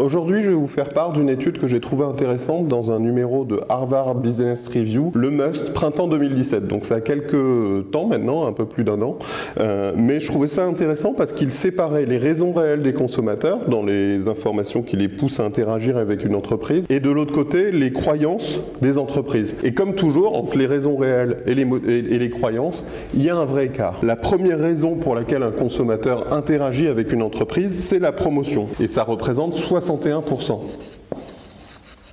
Aujourd'hui, je vais vous faire part d'une étude que j'ai trouvée intéressante dans un numéro de Harvard Business Review, le Must, printemps 2017. Donc ça a quelques temps maintenant, un peu plus d'un an. Euh, mais je trouvais ça intéressant parce qu'il séparait les raisons réelles des consommateurs dans les informations qui les poussent à interagir avec une entreprise et de l'autre côté, les croyances des entreprises. Et comme toujours, entre les raisons réelles et les, et les croyances, il y a un vrai écart. La première raison pour laquelle un consommateur interagit avec une entreprise, c'est la promotion. Et ça représente 60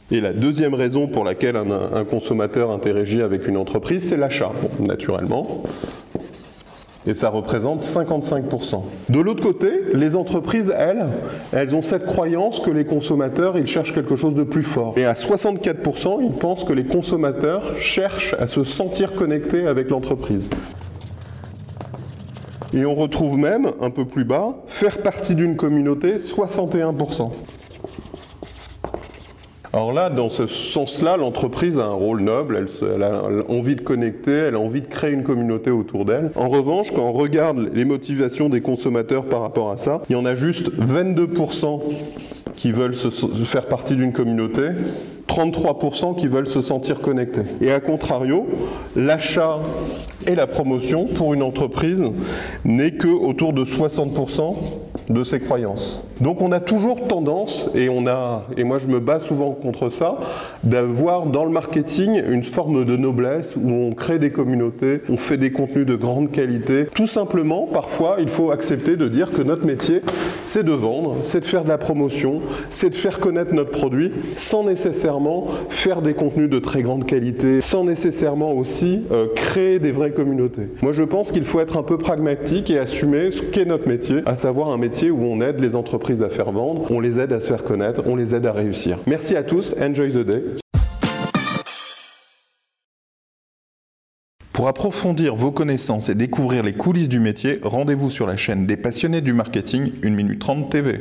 et la deuxième raison pour laquelle un, consommateur interagit avec une entreprise, c'est l'achat, naturellement. Et ça représente 55%. De l'autre côté, les entreprises, elles, elles ont cette croyance que les consommateurs, ils cherchent quelque chose de plus fort. Et à 64%, ils pensent que les consommateurs cherchent à se sentir connectés avec l'entreprise. Et on retrouve même, un peu plus bas, faire partie d'une communauté, 61%. Alors là, dans ce sens-là, l'entreprise a un rôle noble, elle, a envie de connecter, elle a envie de créer une communauté autour d'elle. En revanche, quand on regarde les motivations des consommateurs par rapport à ça, il y en a juste 22% qui veulent se faire partie d'une communauté, 33% qui veulent se sentir connectés. Et à contrario, l'achat et la promotion pour une entreprise n'est que autour de 60% de ses croyances. Donc on a toujours tendance, et on a, et moi je me bats souvent contre ça, d'avoir dans le marketing une forme de noblesse où on crée des communautés, on fait des contenus de grande qualité. Tout simplement, parfois, il faut accepter de dire que notre métier, c'est de vendre, c'est de faire de la promotion, c'est de faire connaître notre produit, sans nécessairement faire des contenus de très grande qualité, sans nécessairement aussi euh, créer des vraies communautés. Moi je pense qu'il faut être un peu pragmatique et assumer ce qu'est notre métier, à savoir un où on aide les entreprises à faire vendre, on les aide à se faire connaître, on les aide à réussir. Merci à tous, enjoy the day. Pour approfondir vos connaissances et découvrir les coulisses du métier, rendez-vous sur la chaîne des passionnés du marketing 1 minute 30 TV.